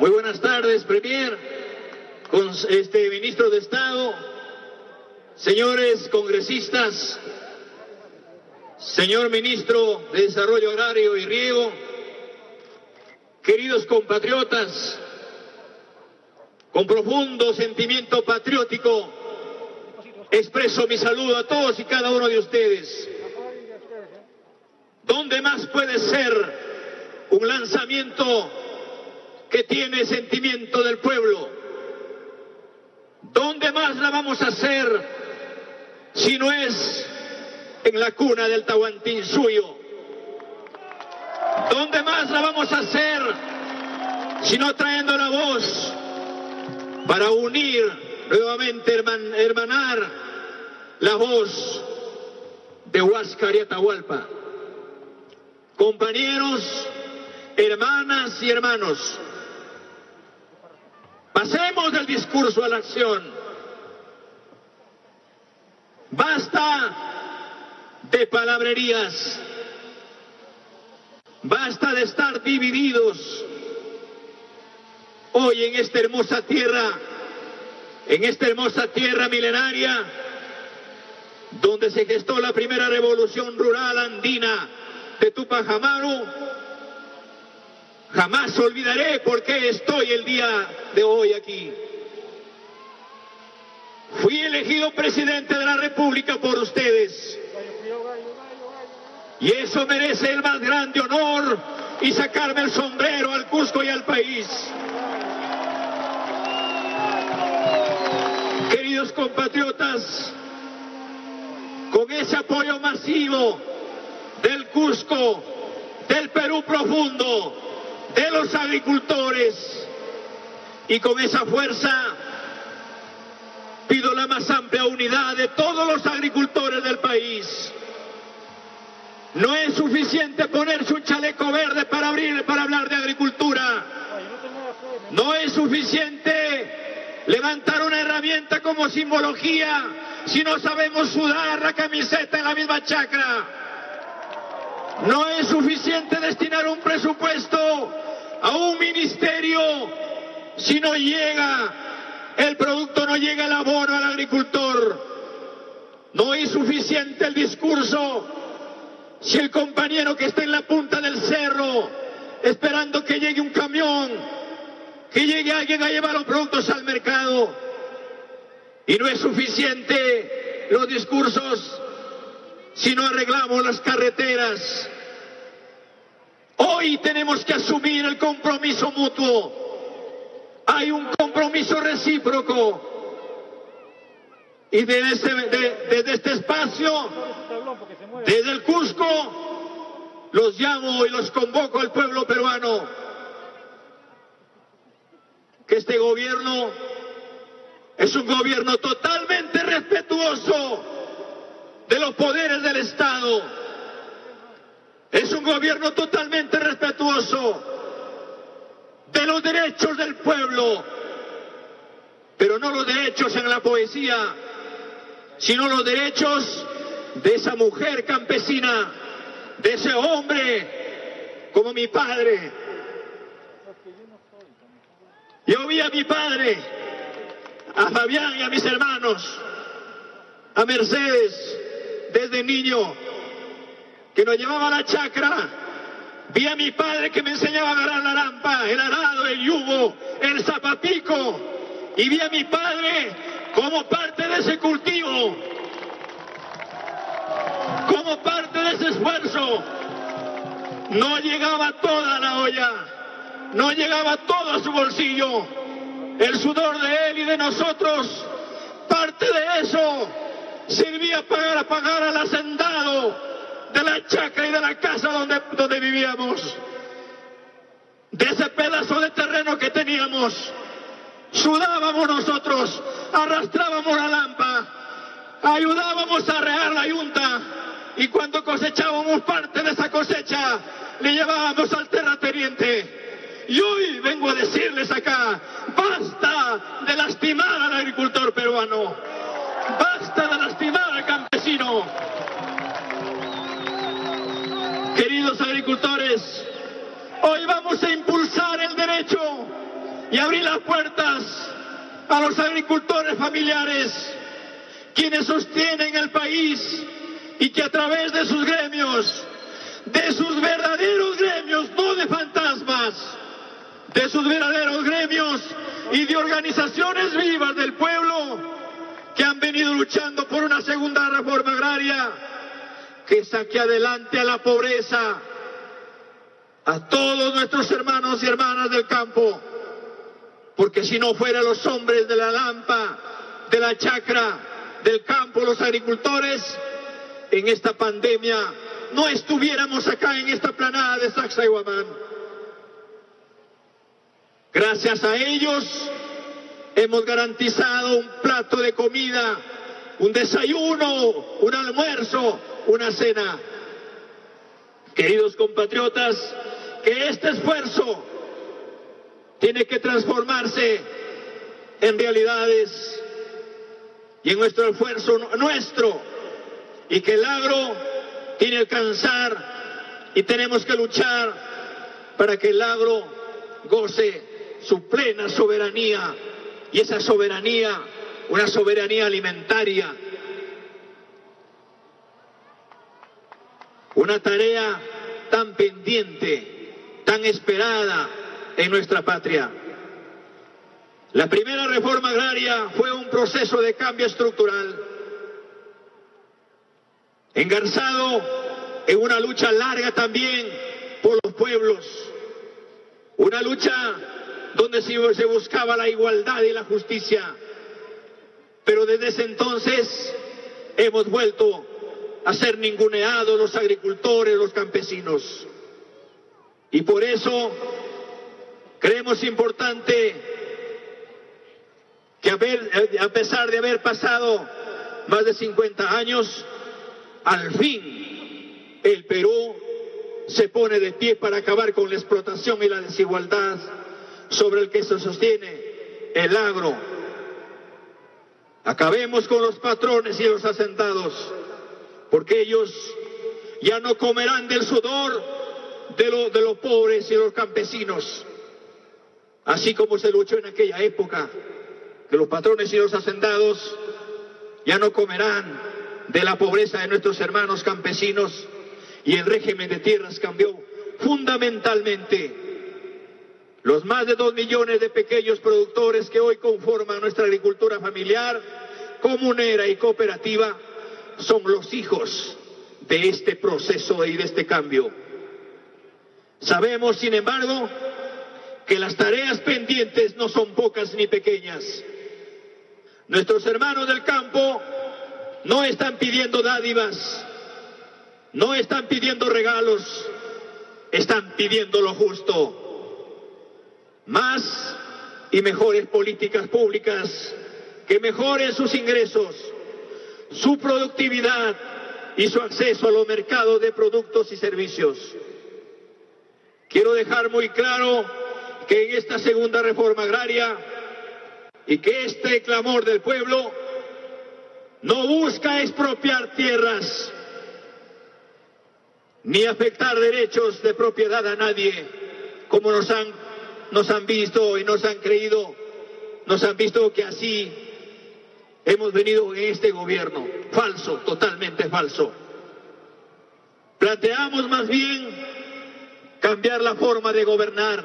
Muy buenas tardes, Premier, con este ministro de Estado, señores congresistas, señor ministro de Desarrollo Agrario y Riego, queridos compatriotas, con profundo sentimiento patriótico, expreso mi saludo a todos y cada uno de ustedes. ¿Dónde más puede ser un lanzamiento que tiene sentimiento del pueblo? ¿Dónde más la vamos a hacer si no es en la cuna del Tahuantinsuyo? ¿Dónde más la vamos a hacer si no trayendo la voz para unir nuevamente, hermanar la voz de Huáscar y Atahualpa? Compañeros, hermanas y hermanos, pasemos del discurso a la acción. Basta de palabrerías. Basta de estar divididos hoy en esta hermosa tierra, en esta hermosa tierra milenaria, donde se gestó la primera revolución rural andina de Tupac Amaru. Jamás olvidaré por qué estoy el día de hoy aquí. Fui elegido presidente de la República por ustedes. Y eso merece el más grande honor y sacarme el sombrero al Cusco y al país. Queridos compatriotas, con ese apoyo masivo del Cusco, del Perú profundo, de los agricultores, y con esa fuerza pido la más amplia unidad de todos los agricultores del país no es suficiente ponerse un chaleco verde para abrir, para hablar de agricultura. No es suficiente levantar una herramienta como simbología si no sabemos sudar la camiseta en la misma chacra. No es suficiente destinar un presupuesto a un ministerio si no llega el producto, no llega el abono al agricultor. No es suficiente el discurso si el compañero que está en la punta del cerro, esperando que llegue un camión, que llegue alguien a llevar los productos al mercado, y no es suficiente los discursos si no arreglamos las carreteras. Hoy tenemos que asumir el compromiso mutuo. Hay un compromiso recíproco. Y desde este, desde este espacio desde el Cusco los llamo y los convoco al pueblo peruano que este gobierno es un gobierno totalmente respetuoso de los poderes del Estado. Es un gobierno totalmente respetuoso de los derechos del pueblo, pero no los derechos en la poesía, sino los derechos de esa mujer campesina, de ese hombre como mi padre. Yo vi a mi padre, a Fabián y a mis hermanos, a Mercedes, desde niño, que nos llevaba a la chacra. Vi a mi padre que me enseñaba a agarrar la rampa, el arado, el yugo, el zapapico. Y vi a mi padre como parte de ese cultivo como parte de ese esfuerzo, no llegaba toda la olla, no llegaba todo a su bolsillo. El sudor de él y de nosotros, parte de eso servía para pagar al hacendado de la chacra y de la casa donde, donde vivíamos. De ese pedazo de terreno que teníamos, sudábamos nosotros, arrastrábamos la lampa, ayudábamos a rear la yunta, y cuando cosechábamos parte de esa cosecha, le llevábamos al terrateniente. Y hoy vengo a decirles acá, basta de lastimar al agricultor peruano, Agricultores, hoy vamos a impulsar el derecho y abrir las puertas a los agricultores familiares, quienes sostienen el país y que a través de sus gremios, de sus verdaderos gremios, no de fantasmas, de sus verdaderos gremios y de organizaciones vivas del pueblo que han venido luchando por una segunda reforma agraria que saque adelante a la pobreza a todos nuestros hermanos y hermanas del campo, porque si no fueran los hombres de la lampa, de la chacra, del campo, los agricultores, en esta pandemia no estuviéramos acá en esta planada de Sacsayhuamán. Gracias a ellos hemos garantizado un plato de comida, un desayuno, un almuerzo, una cena. Queridos compatriotas, que este esfuerzo tiene que transformarse en realidades y en nuestro esfuerzo nuestro y que el agro tiene que alcanzar y tenemos que luchar para que el agro goce su plena soberanía y esa soberanía, una soberanía alimentaria, una tarea tan pendiente, tan esperada en nuestra patria. La primera reforma agraria fue un proceso de cambio estructural, engarzado en una lucha larga también por los pueblos, una lucha donde se buscaba la igualdad y la justicia. Pero desde ese entonces hemos vuelto a ser ninguneados los agricultores, los campesinos. Y por eso creemos importante que a pesar de haber pasado más de 50 años, al fin el Perú se pone de pie para acabar con la explotación y la desigualdad sobre el que se sostiene el agro. Acabemos con los patrones y los asentados porque ellos ya no comerán del sudor de, los pobres y los campesinos, así como se luchó en aquella época, que los patrones y los hacendados ya no comerán de la pobreza de nuestros hermanos campesinos y el régimen de tierras cambió fundamentalmente. Los más de dos millones de pequeños productores que hoy conforman nuestra agricultura familiar, comunera y cooperativa son los hijos de este proceso y de este cambio. Sabemos, sin embargo, que las tareas pendientes no son pocas ni pequeñas. Nuestros hermanos del campo no están pidiendo dádivas, no están pidiendo regalos, están pidiendo lo justo. Más y mejores políticas públicas que mejoren sus ingresos, su productividad y su acceso a los mercados de productos y servicios. Quiero dejar muy claro que en esta segunda reforma agraria y que este clamor del pueblo no busca expropiar tierras ni afectar derechos de propiedad a nadie, como nos han, nos han visto y nos han creído, nos han visto que así hemos venido en este gobierno. Falso, totalmente falso. Planteamos más bien cambiar la forma de gobernar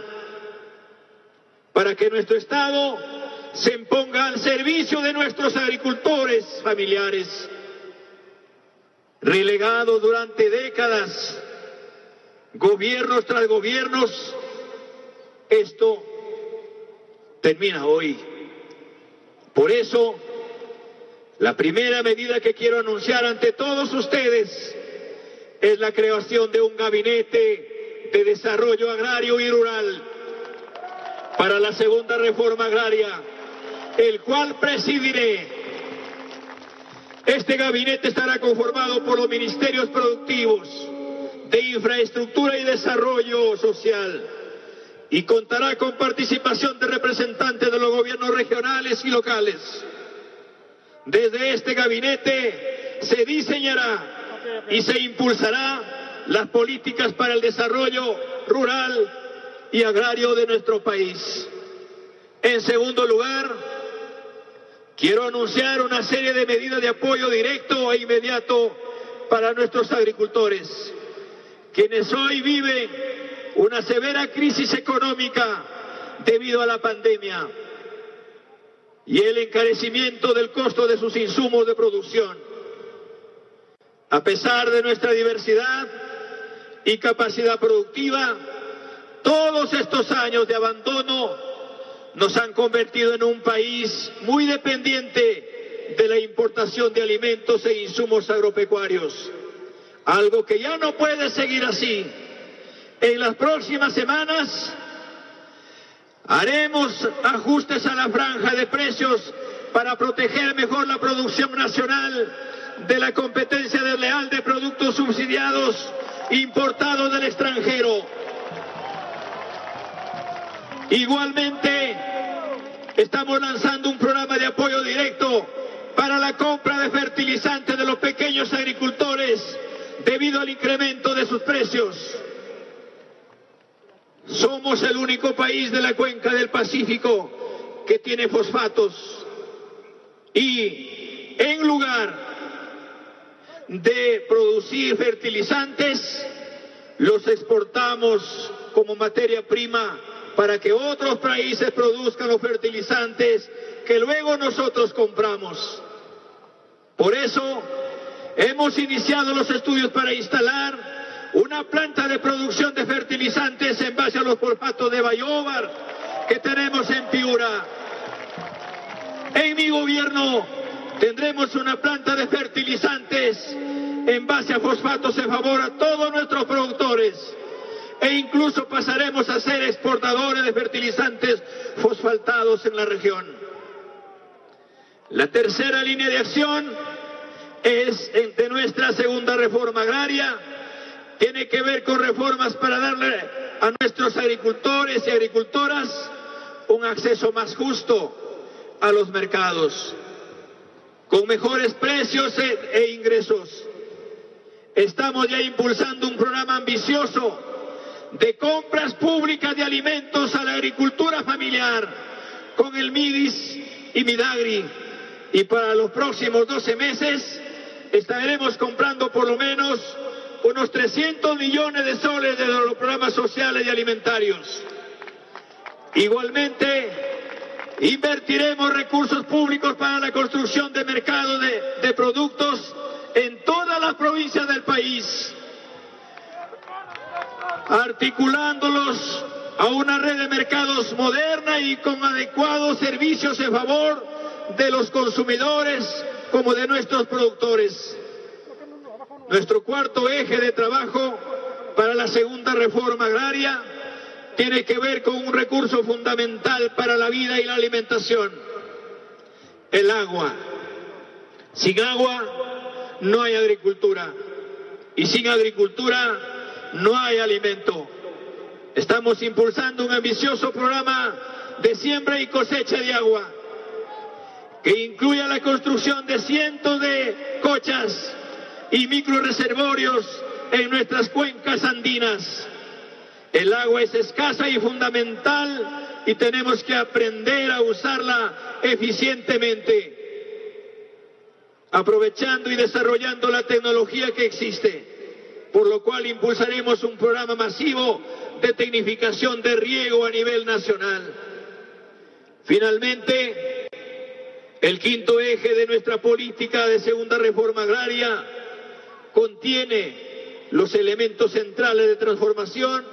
para que nuestro Estado se imponga al servicio de nuestros agricultores familiares, relegados durante décadas, gobiernos tras gobiernos. Esto termina hoy. Por eso la primera medida que quiero anunciar ante todos ustedes es la creación de un gabinete de desarrollo agrario y rural para la segunda reforma agraria, el cual presidiré. Este gabinete estará conformado por los ministerios productivos de infraestructura y desarrollo social y contará con participación de representantes de los gobiernos regionales y locales desde este gabinete se diseñará y se impulsará las políticas para el desarrollo rural y agrario de nuestro país. En segundo lugar, quiero anunciar una serie de medidas de apoyo directo e inmediato para nuestros agricultores, quienes hoy viven una severa crisis económica debido a la pandemia y el encarecimiento del costo de sus insumos de producción. A pesar de nuestra diversidad y capacidad productiva, todos estos años de abandono nos han convertido en un país muy dependiente de la importación de alimentos e insumos agropecuarios, algo que ya no puede seguir así. En las próximas semanas Haremos ajustes a la franja de precios para proteger mejor la producción nacional de la competencia desleal de productos subsidiados importados del extranjero. Igualmente, estamos lanzando un programa de apoyo directo para la compra de fertilizantes de los pequeños agricultores debido al incremento de sus precios. Somos el único país de la cuenca del Pacífico que tiene fosfatos. Y en lugar de producir fertilizantes, los exportamos como materia prima para que otros países produzcan los fertilizantes que luego nosotros compramos. Por eso hemos iniciado los estudios para instalar una planta de producción de fertilizantes en base a los fosfatos de Bayobar que tenemos en Piura. En mi gobierno tendremos una planta de fertilizantes en base a fosfatos en favor a todos nuestros productores e incluso pasaremos a ser exportadores de fertilizantes fosfaltados en la región. La tercera línea de acción es de nuestra segunda reforma agraria tiene que ver con reformas para darle a nuestros agricultores y agricultoras un acceso más justo a los mercados, con mejores precios e, e, ingresos. Estamos ya impulsando un programa ambicioso de compras públicas de alimentos a la agricultura familiar con el MIDIS y MIDAGRI. Y para los próximos 12 meses estaremos comprando por lo menos unos 300 millones de soles de los programas sociales y alimentarios. Igualmente, invertiremos recursos públicos para la construcción de mercados de, de productos en todas las provincias del país, articulándolos a una red de mercados moderna y con adecuados servicios en favor de los consumidores como de nuestros productores. Nuestro cuarto eje de trabajo para la segunda reforma agraria tiene que ver con un recurso fundamental para la vida y la alimentación, el agua. Sin agua no hay agricultura y sin agricultura no hay alimento. Estamos impulsando un ambicioso programa de siembra y cosecha de agua que incluya la construcción de cientos de cochas y microreservorios en nuestras cuencas andinas. El agua es escasa y fundamental y tenemos que aprender a usarla eficientemente, aprovechando y desarrollando la tecnología que existe, por lo cual impulsaremos un programa masivo de tecnificación de riego a nivel nacional. Finalmente, el quinto eje de nuestra política de segunda reforma agraria contiene los elementos centrales de transformación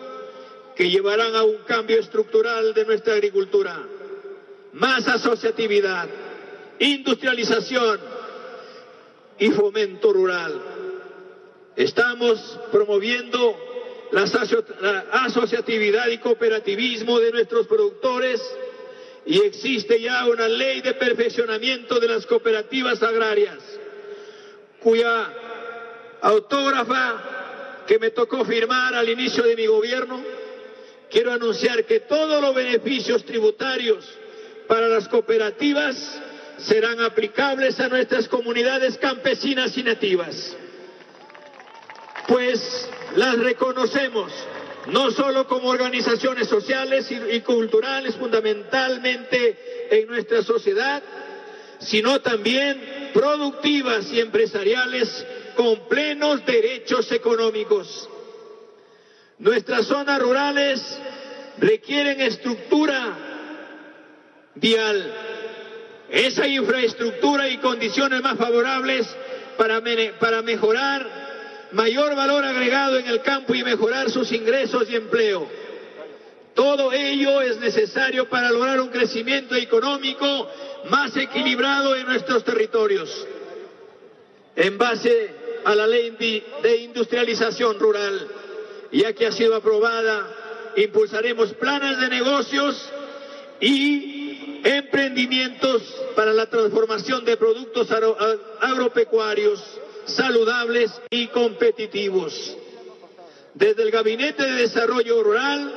que llevarán a un cambio estructural de nuestra agricultura. Más asociatividad, industrialización y fomento rural. Estamos promoviendo la asociatividad y cooperativismo de nuestros productores y existe ya una ley de perfeccionamiento de las cooperativas agrarias, cuya autógrafa que me tocó firmar al inicio de mi gobierno, quiero anunciar que todos los beneficios tributarios para las cooperativas serán aplicables a nuestras comunidades campesinas y nativas, pues las reconocemos no solo como organizaciones sociales y culturales fundamentalmente en nuestra sociedad, sino también productivas y empresariales con plenos derechos económicos. Nuestras zonas rurales requieren estructura vial, esa infraestructura y condiciones más favorables para, para mejorar mayor valor agregado en el campo y mejorar sus ingresos y empleo. Todo ello es necesario para lograr un crecimiento económico más equilibrado en nuestros territorios. En base a la ley de industrialización rural, ya que ha sido aprobada, impulsaremos planes de negocios y emprendimientos para la transformación de productos agropecuarios saludables y competitivos. Desde el Gabinete de Desarrollo Rural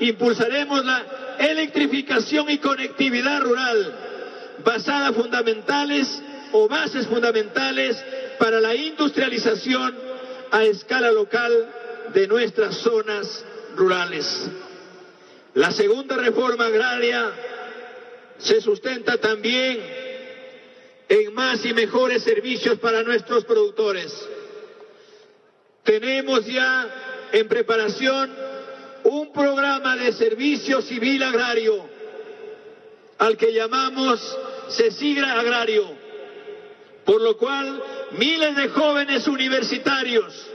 impulsaremos la electrificación y conectividad rural basada fundamentales o bases fundamentales para la industrialización a escala local de nuestras zonas rurales. La segunda reforma agraria se sustenta también en más y mejores servicios para nuestros productores. Tenemos ya en preparación un programa de servicio civil agrario al que llamamos CESIGRA Agrario, por lo cual miles de jóvenes universitarios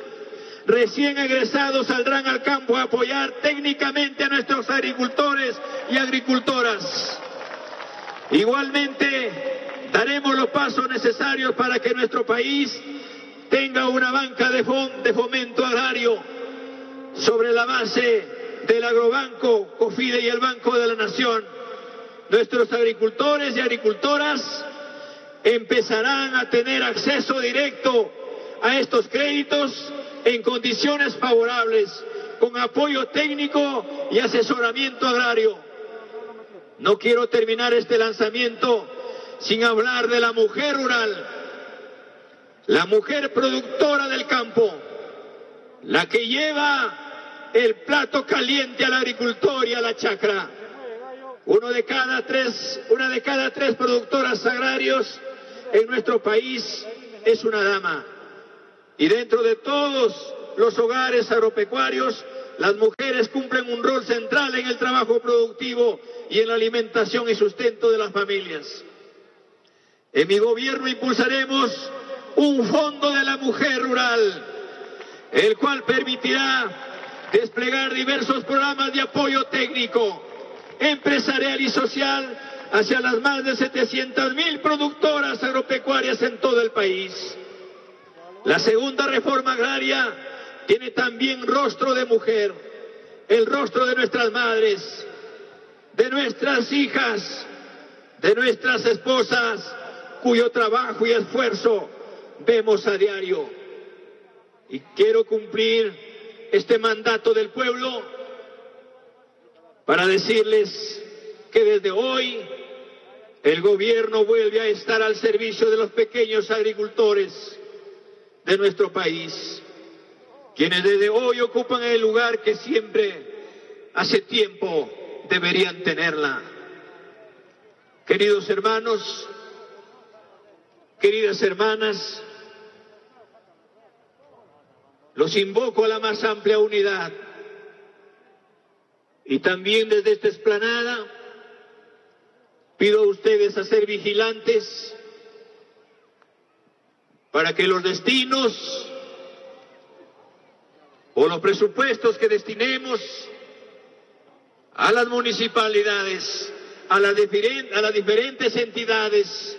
recién egresados saldrán al campo a apoyar técnicamente a nuestros agricultores y agricultoras. Igualmente, daremos los pasos necesarios para que nuestro país tenga una banca de, fomento agrario sobre la base del agrobanco, COFIDE y el Banco de la Nación. Nuestros agricultores y agricultoras empezarán a tener acceso directo a estos créditos en condiciones favorables, con apoyo técnico y asesoramiento agrario. No quiero terminar este lanzamiento sin hablar de la mujer rural, la mujer productora del campo, la que lleva el plato caliente al agricultor y a la chacra. De cada tres, una de cada tres productoras agrarios en nuestro país es una dama. Y dentro de todos los hogares agropecuarios, las mujeres cumplen un rol central en el trabajo productivo y en la alimentación y sustento de las familias. En mi gobierno impulsaremos un fondo de la mujer rural, el cual permitirá desplegar diversos programas de apoyo técnico, empresarial y social hacia las más de 700 mil productoras agropecuarias en todo el país. La segunda reforma agraria tiene también rostro de mujer, el rostro de nuestras madres, de nuestras hijas, de nuestras esposas, cuyo trabajo y esfuerzo vemos a diario. Y quiero cumplir este mandato del pueblo para decirles que desde hoy el gobierno vuelve a estar al servicio de los pequeños agricultores de nuestro país, quienes desde hoy ocupan el lugar que siempre hace tiempo deberían tenerla. Queridos hermanos, Queridas hermanas, los invoco a la más amplia unidad. Y también desde esta esplanada pido a ustedes a ser vigilantes para que los destinos o los presupuestos que destinemos a las municipalidades, a las, a las diferentes entidades,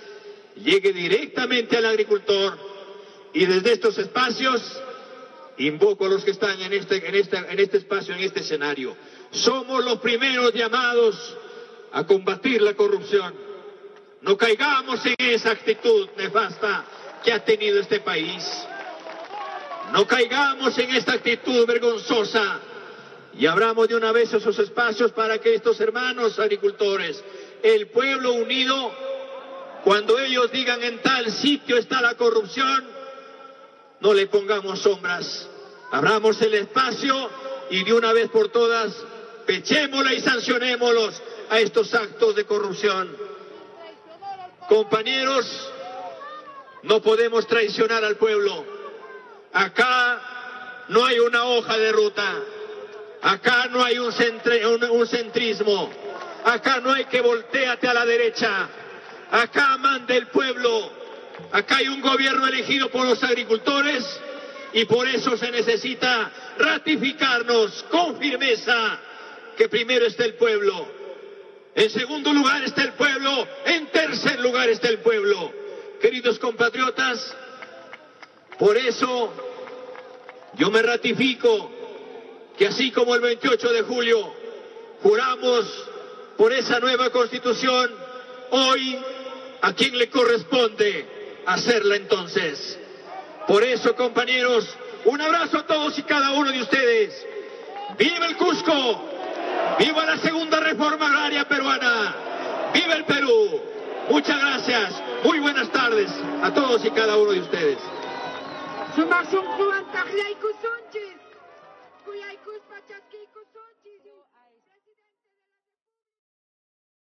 llegue directamente al agricultor y desde estos espacios invoco a los que están en este, en, en este espacio, en este escenario. Somos los primeros llamados a combatir la corrupción. No caigamos en esa actitud nefasta que ha tenido este país. No caigamos en esta actitud vergonzosa y abramos de una vez esos espacios para que estos hermanos agricultores, el pueblo unido, cuando ellos digan en tal sitio está la corrupción, no le pongamos sombras. Abramos el espacio y de una vez por todas pechémosla y sancionémoslos a estos actos de corrupción. Compañeros, no podemos traicionar al pueblo. Acá no hay una hoja de ruta. Acá no hay un, centrismo. Acá no hay que volteate a la derecha. Acá manda el pueblo. Acá hay un gobierno elegido por los agricultores y por eso se necesita ratificarnos con firmeza que primero está el pueblo, en segundo lugar está el pueblo, en tercer lugar está el pueblo. Queridos compatriotas, por eso yo me ratifico que así como el 28 de julio juramos por esa nueva constitución, hoy a quien le corresponde hacerla entonces. Por eso, compañeros, un abrazo a todos y cada uno de ustedes. ¡Viva el Cusco! ¡Viva la segunda reforma agraria peruana! ¡Viva el Perú! Muchas gracias. Muy buenas tardes a todos y cada uno de ustedes.